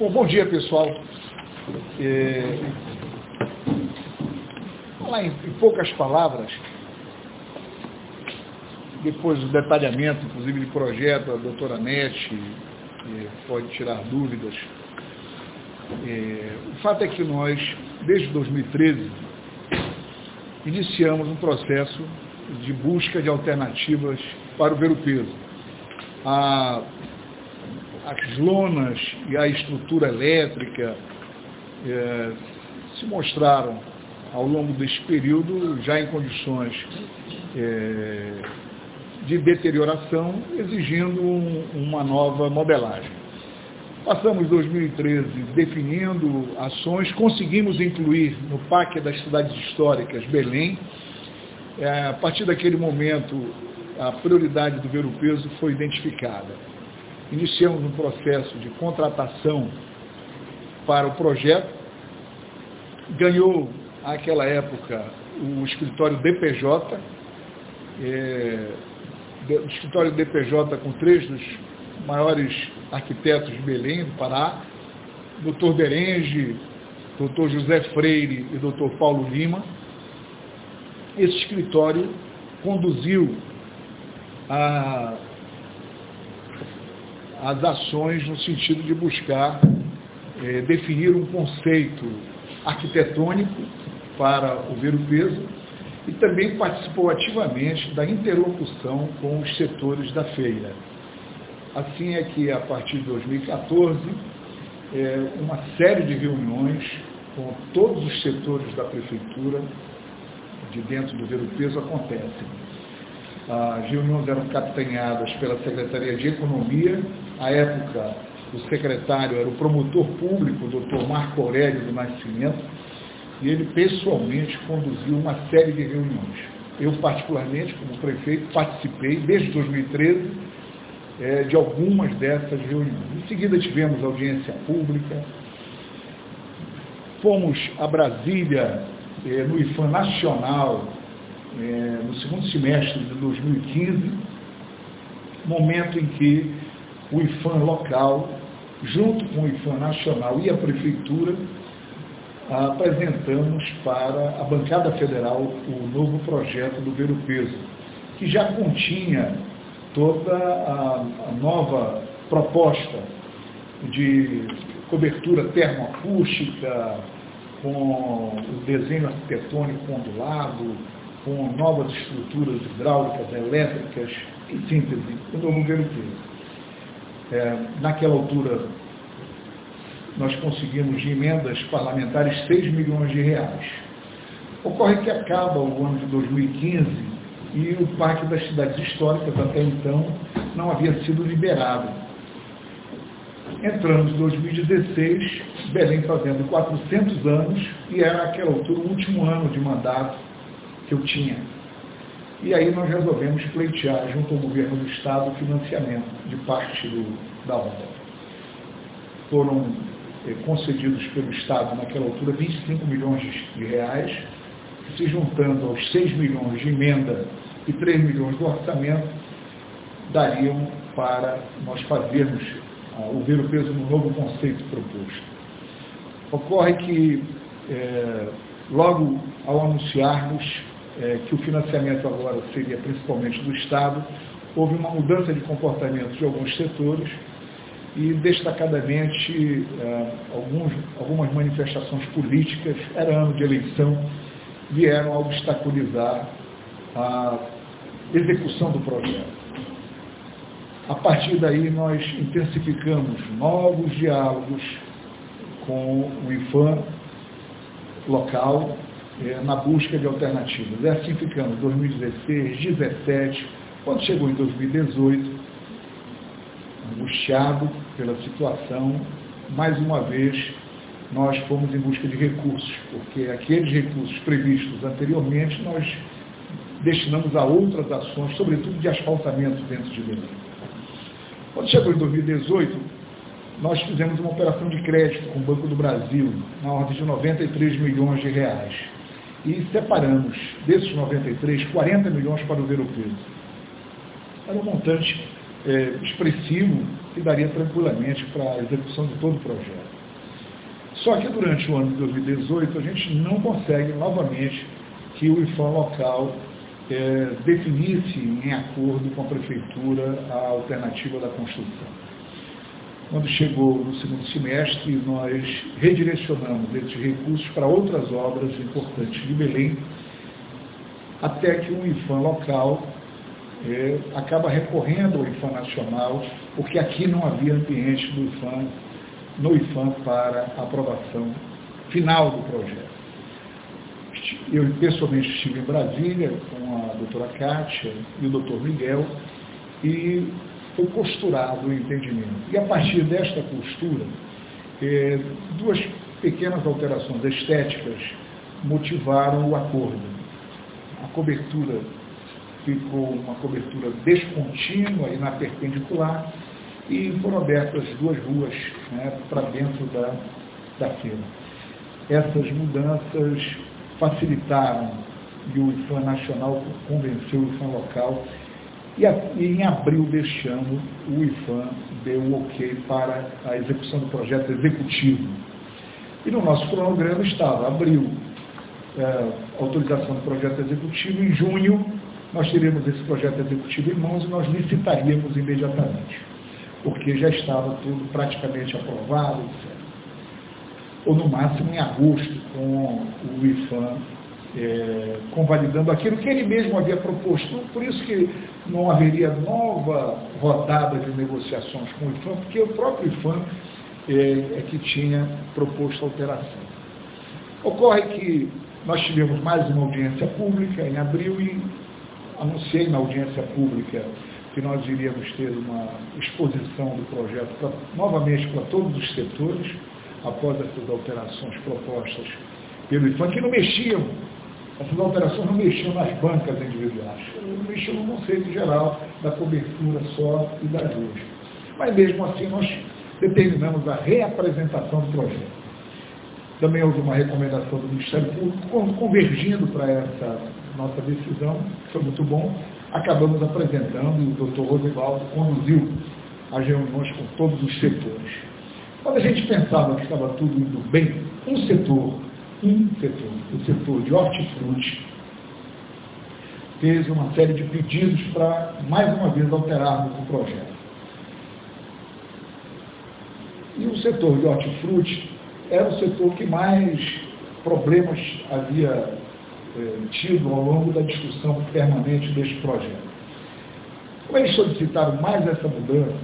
Bom, bom dia, pessoal. É... Falar em, poucas palavras, depois do detalhamento, inclusive, de projeto, a doutora Nete é, pode tirar dúvidas. É, o fato é que nós, desde 2013, iniciamos um processo de busca de alternativas para o ver o peso. A, as lonas e a estrutura elétrica é, se mostraram, ao longo deste período, já em condições é, de deterioração, exigindo um, uma nova modelagem. Passamos 2013 definindo ações, conseguimos incluir no PAC das cidades históricas Belém. É, a partir daquele momento, a prioridade do ver o peso foi identificada. Iniciamos um processo de contratação para o projeto. Ganhou, naquela época, o escritório DPJ, é, o escritório DPJ com três dos maiores arquitetos de Belém, do Pará, Dr. Berenge, Dr. José Freire e Dr. Paulo Lima. Esse escritório conduziu a, as ações no sentido de buscar é, definir um conceito arquitetônico para o ver o peso e também participou ativamente da interlocução com os setores da feira. Assim é que, a partir de 2014, é, uma série de reuniões com todos os setores da prefeitura de dentro do Ver o Peso acontecem. As reuniões eram capitaneadas pela Secretaria de Economia, à época o secretário era o promotor público, o doutor Marco Aurélio do Nascimento, e ele pessoalmente conduziu uma série de reuniões. Eu, particularmente, como prefeito, participei desde 2013 é, de algumas dessas reuniões. Em seguida tivemos audiência pública, fomos a Brasília, é, no IFAM Nacional, é, no segundo semestre de 2015, momento em que o IFAM local, junto com o IFAM Nacional e a Prefeitura, apresentamos para a bancada federal o novo projeto do Ver o Peso, que já continha toda a, a nova proposta de cobertura termoacústica, com o desenho arquitetônico ondulado, com novas estruturas hidráulicas, elétricas, em síntese, o novo Ver o Peso. É, naquela altura, nós conseguimos de emendas parlamentares 6 milhões de reais. Ocorre que acaba o ano de 2015 e o Parque das Cidades Históricas até então não havia sido liberado. Entramos em 2016, Belém fazendo 400 anos, e era naquela altura o último ano de mandato que eu tinha. E aí nós resolvemos pleitear junto ao governo do Estado o financiamento de parte do, da obra. Foram eh, concedidos pelo Estado naquela altura 25 milhões de reais, se juntando aos 6 milhões de emenda e 3 milhões do orçamento, dariam para nós fazermos ah, o ver o peso no novo conceito proposto. Ocorre que, eh, logo ao anunciarmos eh, que o financiamento agora seria principalmente do Estado, houve uma mudança de comportamento de alguns setores, e destacadamente eh, alguns, algumas manifestações políticas, era ano de eleição, vieram a obstaculizar a execução do projeto. A partir daí nós intensificamos novos diálogos com o IFAM local eh, na busca de alternativas. E assim ficamos 2016, 2017, quando chegou em 2018, angustiado pela situação, mais uma vez nós fomos em busca de recursos, porque aqueles recursos previstos anteriormente nós destinamos a outras ações, sobretudo de asfaltamento dentro de Belém. Quando chegou em 2018, nós fizemos uma operação de crédito com o Banco do Brasil, na ordem de 93 milhões de reais. E separamos desses 93, 40 milhões para o Ver o Peso. Era um montante é, expressivo que daria tranquilamente para a execução de todo o projeto. Só que durante o ano de 2018 a gente não consegue novamente que o IFAM local é, definisse em acordo com a prefeitura a alternativa da construção. Quando chegou no segundo semestre, nós redirecionamos esses recursos para outras obras importantes de Belém, até que o IFAM local é, acaba recorrendo ao IFAM nacional, porque aqui não havia ambiente do IFAM, no IFAM para aprovação final do projeto. Eu pessoalmente estive em Brasília com a doutora Kátia e o doutor Miguel e foi costurado o entendimento. E a partir desta costura, é, duas pequenas alterações estéticas motivaram o acordo. A cobertura ficou uma cobertura descontínua e na perpendicular e foram abertas duas ruas né, para dentro da, da feira. Essas mudanças facilitaram e o IFAM nacional convenceu o IFAM local e, em abril deste ano, o IFAM deu o ok para a execução do projeto executivo. E no nosso cronograma estava abril, é, autorização do projeto executivo, em junho nós teríamos esse projeto executivo em mãos e nós licitaríamos imediatamente, porque já estava tudo praticamente aprovado, etc. Ou no máximo em agosto, com o IFAM é, convalidando aquilo que ele mesmo havia proposto. Por isso que não haveria nova rodada de negociações com o IFAM, porque o próprio IFAM é, é que tinha proposto alteração. Ocorre que nós tivemos mais uma audiência pública em abril e anunciei na audiência pública que nós iríamos ter uma exposição do projeto pra, novamente para todos os setores, após essas alterações propostas pelo IFAM, que não mexiam essas alterações não mexiam nas bancas individuais, mexiam no conceito geral da cobertura só e das ruas. Mas mesmo assim nós determinamos a reapresentação do projeto. Também houve uma recomendação do Ministério Público, convergindo para essa nossa decisão, que foi muito bom, acabamos apresentando e o doutor Rosivaldo conduziu as reuniões com todos os setores. Quando a gente pensava que estava tudo indo bem, um setor um setor, o setor de hortifruti, fez uma série de pedidos para, mais uma vez, alterarmos o projeto. E o setor de hortifruti era o setor que mais problemas havia eh, tido ao longo da discussão permanente deste projeto. Como eles solicitaram mais essa mudança,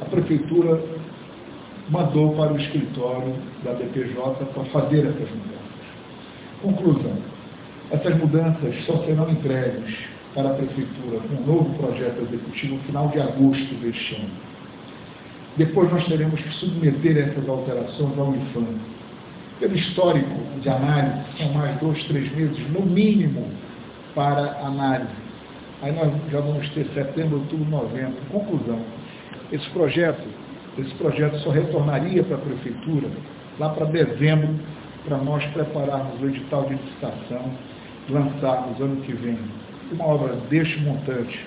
a prefeitura mandou para o escritório da BPJ para fazer essas mudanças. Conclusão. Essas mudanças só serão entregues para a Prefeitura com um novo projeto executivo no final de agosto deste ano. Depois nós teremos que submeter essas alterações ao IFAM. Pelo histórico de análise, são mais dois, três meses, no mínimo, para análise. Aí nós já vamos ter setembro, outubro, novembro. Conclusão. Esse projeto esse projeto só retornaria para a Prefeitura lá para dezembro, para nós prepararmos o edital de licitação, lançarmos ano que vem. Uma obra deste montante,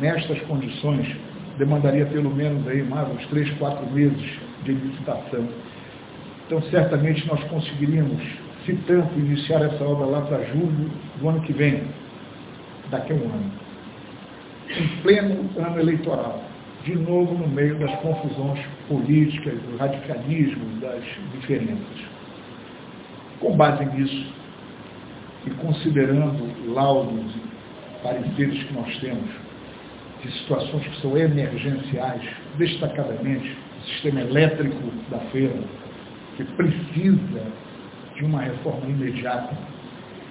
nestas condições, demandaria pelo menos aí mais uns três, quatro meses de licitação. Então, certamente nós conseguiríamos, se tanto, iniciar essa obra lá para julho do ano que vem, daqui a um ano, em pleno ano eleitoral de novo no meio das confusões políticas, do radicalismo, das diferenças. Com base nisso, e considerando laudos e pareceres que nós temos de situações que são emergenciais, destacadamente o sistema elétrico da feira, que precisa de uma reforma imediata,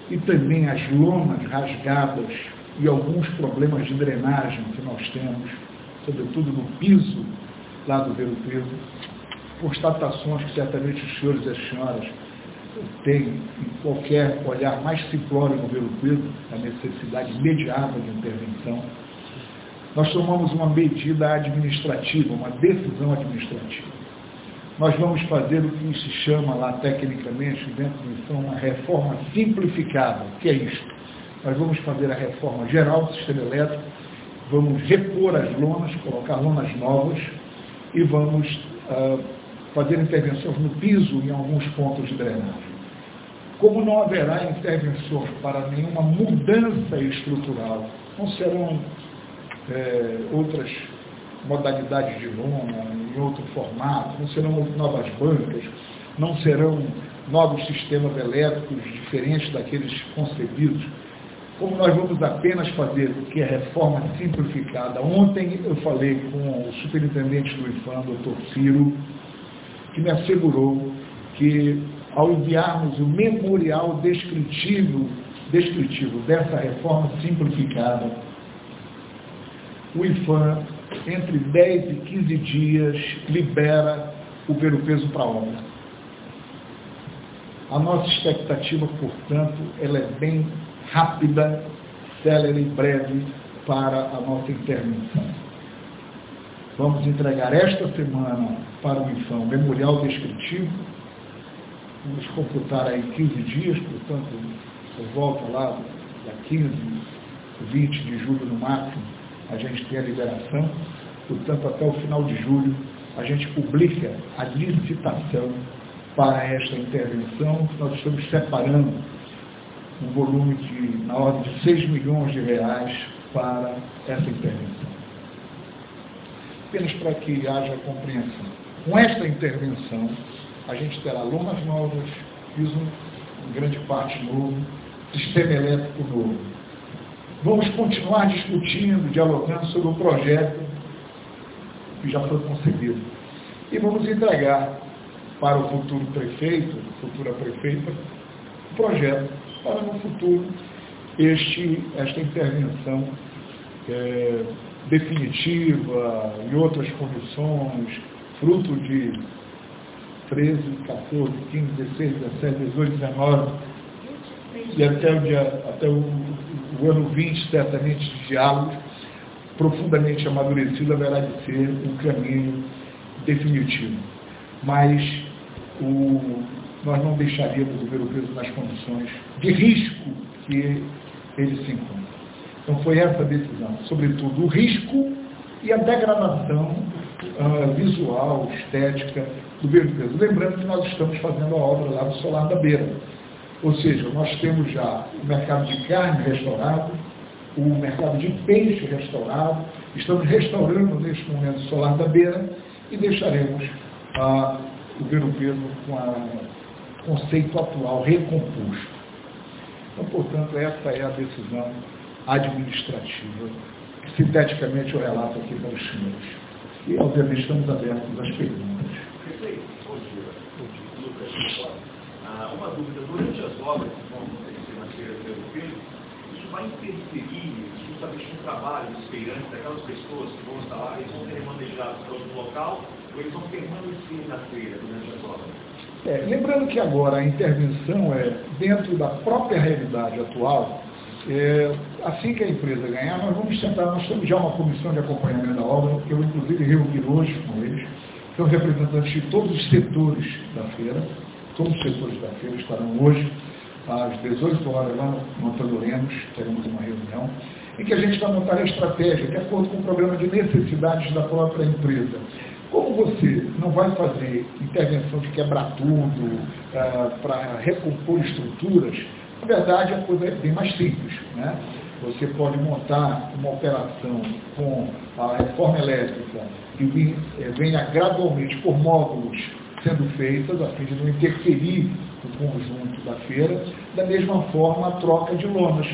e também as lonas rasgadas e alguns problemas de drenagem que nós temos, sobretudo no piso lá do Vero Preto, constatações que certamente os senhores e as senhoras têm em qualquer olhar mais simplório no Vero Preto, a necessidade imediata de intervenção. Nós tomamos uma medida administrativa, uma decisão administrativa. Nós vamos fazer o que se chama lá tecnicamente, dentro do missão, uma reforma simplificada. O que é isso? Nós vamos fazer a reforma geral do sistema elétrico, vamos repor as lonas, colocar lonas novas e vamos uh, fazer intervenções no piso em alguns pontos de drenagem. Como não haverá intervenções para nenhuma mudança estrutural, não serão é, outras modalidades de lona, em outro formato, não serão novas bancas, não serão novos sistemas elétricos diferentes daqueles concebidos. Como nós vamos apenas fazer o que é reforma simplificada. Ontem eu falei com o superintendente do IFAM, doutor Ciro, que me assegurou que ao enviarmos o memorial descritivo, descritivo dessa reforma simplificada, o IFAM, entre 10 e 15 dias, libera o ver o peso para a obra. A nossa expectativa, portanto, ela é bem rápida, célere e breve para a nossa intervenção. Vamos entregar esta semana para o IFAM o memorial descritivo. Vamos computar aí 15 dias, portanto, por volta lá, da 15, 20 de julho no máximo, a gente tem a liberação. Portanto, até o final de julho, a gente publica a licitação para esta intervenção. Nós estamos separando um volume de, na ordem de 6 milhões de reais para essa intervenção. Apenas para que haja compreensão. Com esta intervenção, a gente terá lonas novas, piso em grande parte novo, sistema elétrico novo. Vamos continuar discutindo, dialogando sobre o projeto que já foi concebido. E vamos entregar para o futuro prefeito, futura prefeita, o projeto para no futuro este, esta intervenção é, definitiva e outras condições, fruto de 13, 14, 15, 16, 17, 18, 19, e até o, dia, até o, o ano 20, certamente, de diálogo profundamente amadurecido, haverá de ser um caminho definitivo. Mas o, nós não deixaríamos o ver peso nas condições de risco que ele se encontra. Então foi essa a decisão, sobretudo o risco e a degradação uh, visual, estética do ver peso. Lembrando que nós estamos fazendo a obra lá do Solar da Beira. Ou seja, nós temos já o mercado de carne restaurado, o mercado de peixe restaurado, estamos restaurando neste momento o Solar da Beira e deixaremos uh, o ver peso com o conceito atual recomposto. Então, portanto, essa é a decisão administrativa, sinteticamente eu relato aqui para os senhores. E, obviamente, estamos abertos às perguntas. Ah, uma dúvida. Durante as obras que vão acontecer na feira do Pedro, isso vai interferir justamente no trabalho dos feirantes, daquelas pessoas que vão estar lá, eles vão ser remanejados para outro local, ou eles vão permanecer na feira durante as obras? É, lembrando que agora a intervenção é dentro da própria realidade atual, é, assim que a empresa ganhar, nós vamos tentar, nós temos já uma comissão de acompanhamento da obra, que eu inclusive reuni hoje com eles, são representantes de todos os setores da feira, todos os setores da feira estarão hoje, às 18 horas, lá no Antônio Lemos, teremos uma reunião, em que a gente vai montar a estratégia, de acordo com o programa de necessidades da própria empresa. Como você não vai fazer intervenção de quebrar tudo ah, para recompor estruturas, na verdade a coisa é bem mais simples. Né? Você pode montar uma operação com a reforma elétrica que eh, venha gradualmente por módulos sendo feitas, a fim de não interferir no conjunto da feira, da mesma forma a troca de lonas.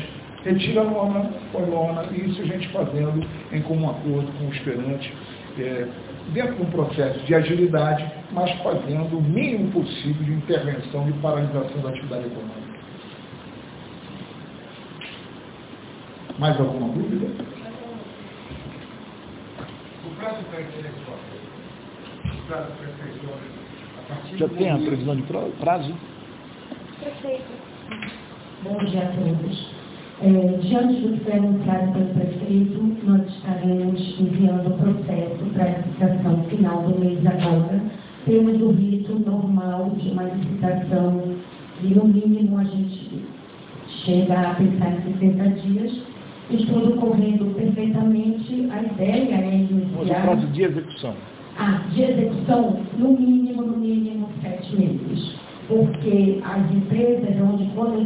Retira a lona, põe lona, e isso a gente fazendo em comum acordo com o esperante, é, dentro de um processo de agilidade, mas fazendo o mínimo possível de intervenção e paralisação da atividade econômica. Mais alguma dúvida? O prazo para intelectual, o prazo para intelectual, Já tem a previsão de prazo? Prefeito. Bom dia a todos. É, diante do que foi anunciado pelo prefeito, nós estaremos enviando o processo para a licitação final do mês agora. Temos o rito normal de uma licitação e, no mínimo, a gente chega a pensar em 60 dias. estudo correndo perfeitamente, a ideia é iniciar... prazo de execução. Ah, de execução, no mínimo, no mínimo, sete meses. Porque as empresas onde vão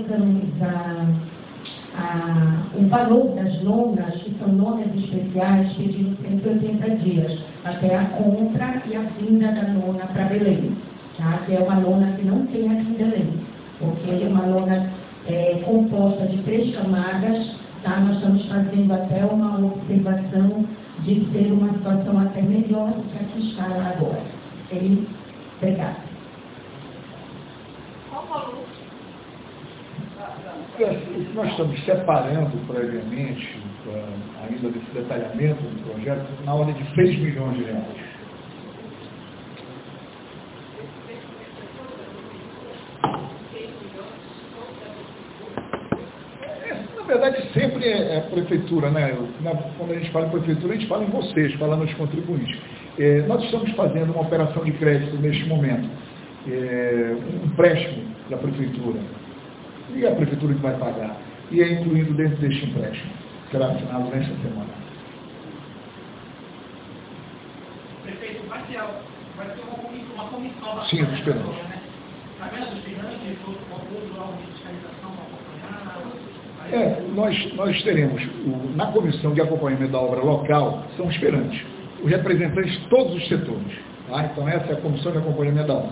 o valor das lonas, que são lonas especiais, pedindo 180 dias, até a compra e a vinda da lona para Belém, tá? que é uma lona que não tem aqui em Belém, porque é uma lona é, composta de três camadas, tá? nós estamos fazendo até uma observação de ser uma situação até melhor do que a que está agora. E, obrigada. Qual valor? Nós estamos separando previamente, ainda desse detalhamento do projeto, na ordem de 6 milhões de reais. verdade, sempre é, a prefeitura, né? quando a gente fala em prefeitura, a gente fala em vocês, fala nos contribuintes. É, nós estamos fazendo uma operação de crédito neste momento, é, um empréstimo da prefeitura. E a prefeitura que vai pagar. E é incluído dentro deste empréstimo. Será assinado nesta semana. Prefeito, vai ter, vai ter uma comissão, uma comissão Sim, esperamos. Né? Tá vendo os finanças, todos órgãos de fiscalização é, nós, nós teremos, o, na comissão de acompanhamento da obra local, são esperantes, os representantes de todos os setores. Tá? Então essa é a comissão de acompanhamento da obra.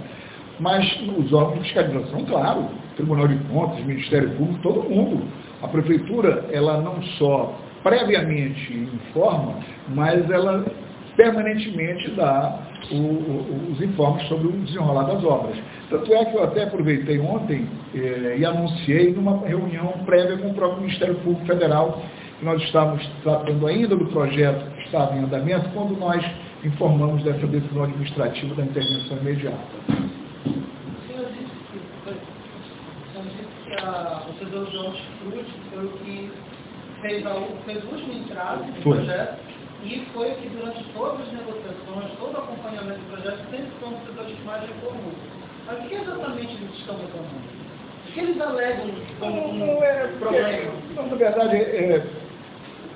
Mas os órgãos de fiscalização, claro, Tribunal de Contas, Ministério Público, todo mundo. A Prefeitura, ela não só previamente informa, mas ela permanentemente dá o, o, os informes sobre o desenrolar das obras. Tanto é que eu até aproveitei ontem eh, e anunciei numa reunião prévia com o próprio Ministério Público Federal, que nós estávamos tratando ainda do projeto que estava em andamento, quando nós informamos dessa decisão administrativa da intervenção imediata. O senhor disse que, o senhor João Frutti foi o que fez, a, fez o último entrave do projeto e foi o que durante todas as negociações, todo o acompanhamento do projeto, sempre foi um setor que mais recorreu. Mas o que exatamente eles estão reclamando? O que eles alegam como um é, problema? Não, na verdade, é,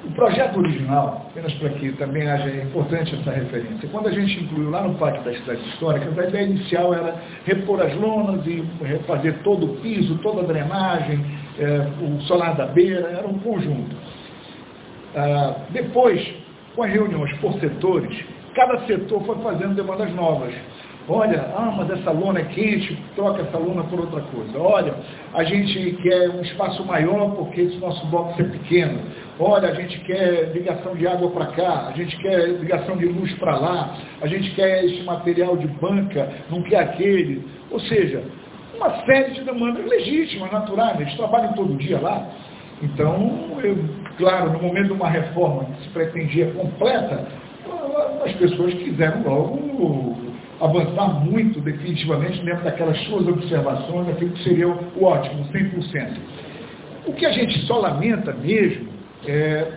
o projeto original, apenas para que também haja importante essa referência, quando a gente incluiu lá no Pacto das Cidades Históricas, a ideia inicial era repor as lonas e refazer todo o piso, toda a drenagem, é, o solar da beira, era um conjunto. Ah, depois, com as reuniões por setores, cada setor foi fazendo demandas novas. Olha, ah, mas essa lona é quente, troca essa lona por outra coisa. Olha, a gente quer um espaço maior porque esse nosso box é pequeno. Olha, a gente quer ligação de água para cá, a gente quer ligação de luz para lá, a gente quer esse material de banca, não quer aquele. Ou seja, uma série de demandas legítimas, naturais, eles trabalham todo dia lá. Então, eu, claro, no momento de uma reforma que se pretendia completa, as pessoas quiseram logo avançar muito definitivamente dentro daquelas suas observações, aquilo que seria o ótimo, 100%. O que a gente só lamenta mesmo é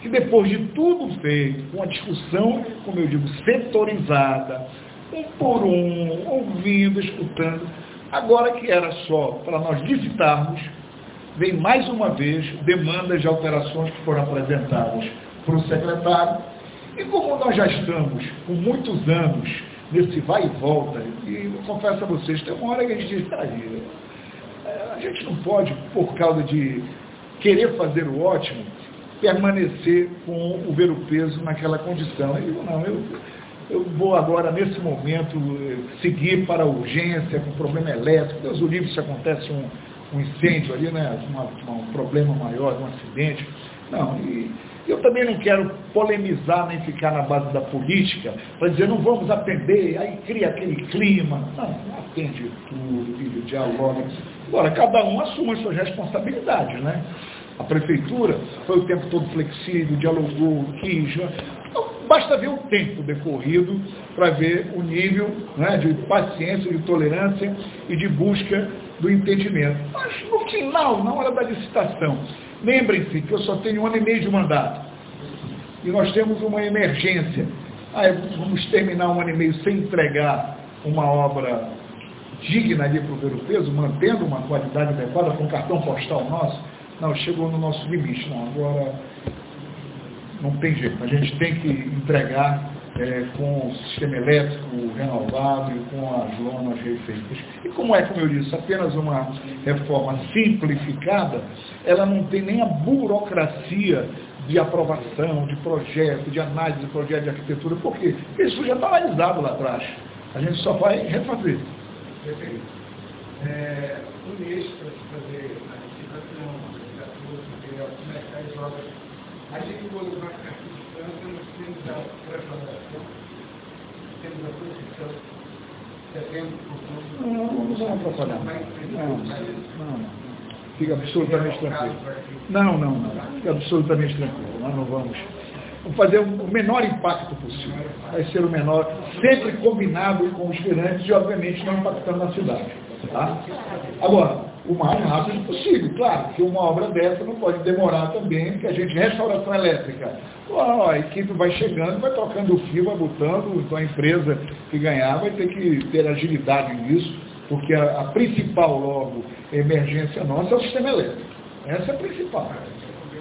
que depois de tudo feito, com a discussão, como eu digo, setorizada, um por um, ouvindo, escutando, agora que era só para nós visitarmos, vem mais uma vez demandas de alterações que foram apresentadas para o secretário. E como nós já estamos com muitos anos nesse vai e volta. E eu confesso a vocês, tem uma hora que a gente diz, aí, é, a gente não pode, por causa de querer fazer o ótimo, permanecer com o ver o peso naquela condição. Eu não, eu, eu vou agora, nesse momento, seguir para a urgência, com problema elétrico. Deus o livre se acontece um, um incêndio ali, né, um problema maior, um acidente. Não, e eu também não quero polemizar nem ficar na base da política para dizer não vamos atender, aí cria aquele clima. Não, atende tudo, filho, dialoga. Agora, cada um assume as suas responsabilidades, né? A prefeitura foi o tempo todo flexível, dialogou, quis. Então, basta ver o tempo decorrido para ver o nível né, de paciência, de tolerância e de busca do entendimento. Mas no final, na hora da licitação, Lembrem-se que eu só tenho um ano e meio de mandato. E nós temos uma emergência. Ah, vamos terminar um ano e meio sem entregar uma obra digna ali para o ver o peso, mantendo uma qualidade adequada com cartão postal nosso. Não, chegou no nosso limite, não, agora não tem jeito, a gente tem que entregar é, com o sistema elétrico renovado e com as lonas refeitas. E como é, como eu disse, apenas uma reforma simplificada, ela não tem nem a burocracia de aprovação, de projeto, de análise de projeto de arquitetura. Por quê? Porque isso já está analisado lá atrás. A gente só vai refazer. Perfeito. É, um mês para fazer licitação, começar as obras. A gente vai ficar aqui nós temos a preparação, temos a posição, setembro, outubro. Não, não vamos atrapalhar. Não, não, não. Fica absolutamente tranquilo. Não, não, não. Fica absolutamente tranquilo. Nós não vamos. Vamos fazer o menor impacto possível. Vai ser o menor, sempre combinado com os gerantes e, obviamente, não impactando na cidade. Tá? Agora, o mais rápido possível. Claro que uma obra dessa não pode demorar também, porque a gente, restauração elétrica, a equipe vai chegando, vai trocando o fio, vai botando, então a empresa que ganhar vai ter que ter agilidade nisso, porque a, a principal logo emergência nossa é o sistema elétrico. Essa é a principal.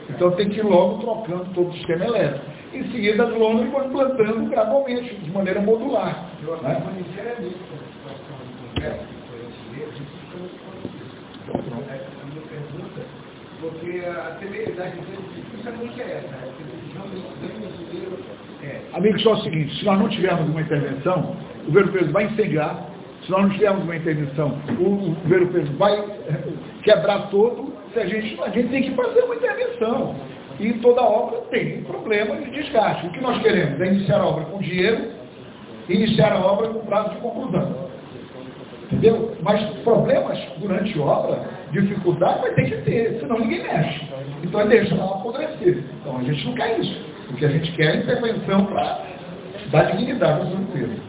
Então tem que ir logo trocando todo o sistema elétrico. Em seguida, as lonas vão implantando gradualmente, de maneira modular. Né? Porque a celeridade justamente é essa. É. Amigos, só o seguinte, se nós não tivermos uma intervenção, o governo preso vai incendiar, se nós não tivermos uma intervenção, o governo preso vai quebrar todo, se a, gente, a gente tem que fazer uma intervenção. E toda obra tem problema de desgaste. O que nós queremos é iniciar a obra com dinheiro, iniciar a obra com prazo de conclusão. Entendeu? Mas problemas durante obra, dificuldade vai ter que ter, senão ninguém mexe. Então é deixar apodrecer. Então a gente não quer isso. O que a gente quer é intervenção para dar dignidade às empresas.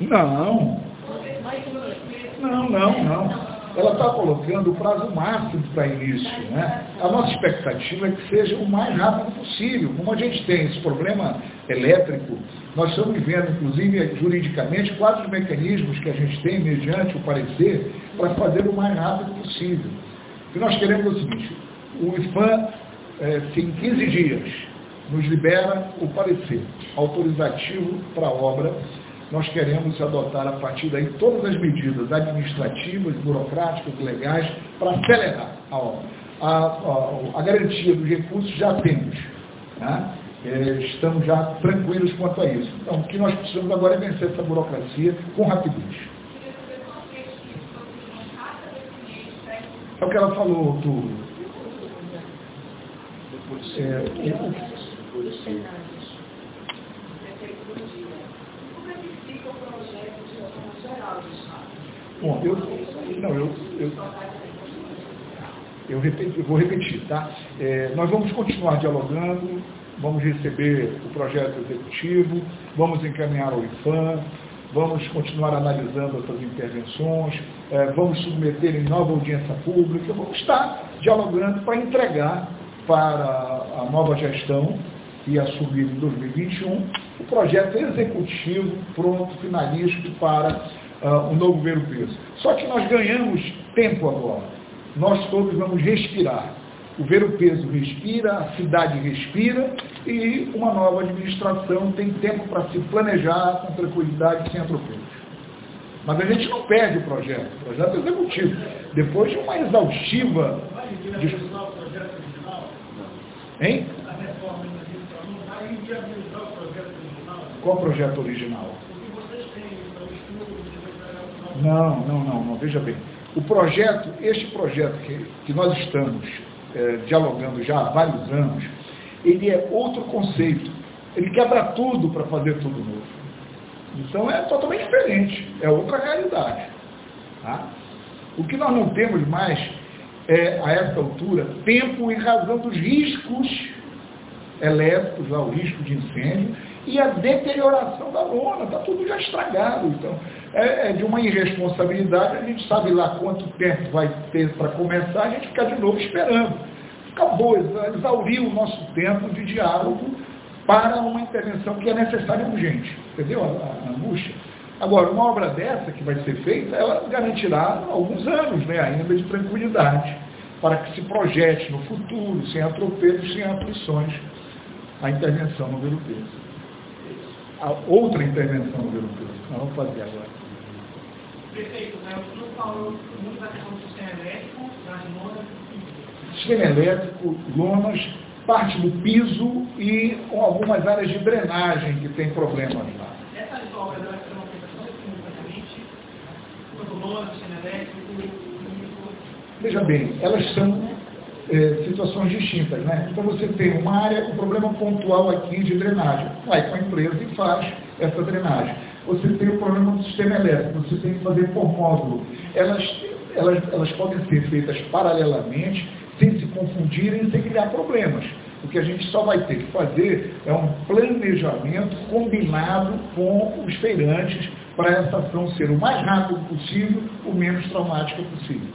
Não. Não, não, não ela está colocando o prazo máximo para início. Né? A nossa expectativa é que seja o mais rápido possível. Como a gente tem esse problema elétrico, nós estamos vendo, inclusive, juridicamente, quatro mecanismos que a gente tem, mediante o parecer, para fazer o mais rápido possível. O que nós queremos é o seguinte, o IFAM, é, em 15 dias, nos libera o parecer autorizativo para a obra nós queremos adotar a partir daí todas as medidas administrativas, burocráticas, legais, para acelerar a obra. A, a, a, garantia dos recursos já temos. Né? É, estamos já tranquilos quanto a isso. Então, o que nós precisamos agora é vencer essa burocracia com rapidez. É o que ela falou, Arthur. É, Bom, eu, não, eu, eu, eu, eu vou repetir, tá? É, nós vamos continuar dialogando, vamos receber o projeto executivo, vamos encaminhar ao IFAM, vamos continuar analisando essas intervenções, é, vamos submeter em nova audiência pública, vamos estar dialogando para entregar para a nova gestão e assumir em 2021 o projeto executivo pronto, finalístico para uh, um novo governo peso. Só que nós ganhamos tempo agora. Nós todos vamos respirar. O Vero Peso respira, a cidade respira e uma nova administração tem tempo para se planejar com tranquilidade sem atropelos. Mas a gente não perde o projeto, o projeto é executivo. Depois de uma exaustiva. Hein? Qual o projeto original? Não, não, não, não, veja bem. O projeto, este projeto que, que nós estamos é, dialogando já há vários anos, ele é outro conceito. Ele quebra tudo para fazer tudo novo. Então é totalmente diferente, é outra realidade. Tá? O que nós não temos mais é, a essa altura, tempo e razão dos riscos elétricos, lá, o risco de incêndio, e a deterioração da lona, está tudo já estragado. Então, é, é, de uma irresponsabilidade, a gente sabe lá quanto tempo vai ter para começar, a gente fica de novo esperando. Acabou, exauriu o nosso tempo de diálogo para uma intervenção que é necessária e urgente. Entendeu a, a angústia? Agora, uma obra dessa que vai ser feita, ela garantirá alguns anos né, ainda de tranquilidade, para que se projete no futuro, sem atropelos, sem aflições, a intervenção no Velo A outra intervenção no Velo Nós vamos fazer agora. Prefeito, né, o senhor falou muito da questão do sistema elétrico, das lonas. Sistema elétrico, lonas, parte do piso e com algumas áreas de drenagem que tem problemas lá. Essas obras, elas serão feitas simultaneamente, lonas, sistema elétrico, Veja bem, elas são é, situações distintas, né? Então você tem uma área, um problema pontual aqui de drenagem. Vai com a empresa e faz essa drenagem você tem o problema do sistema elétrico, você tem que fazer por módulo. Elas, elas, elas podem ser feitas paralelamente, sem se confundirem, sem criar problemas. O que a gente só vai ter que fazer é um planejamento combinado com os feirantes para essa ação ser o mais rápido possível, o menos traumática possível.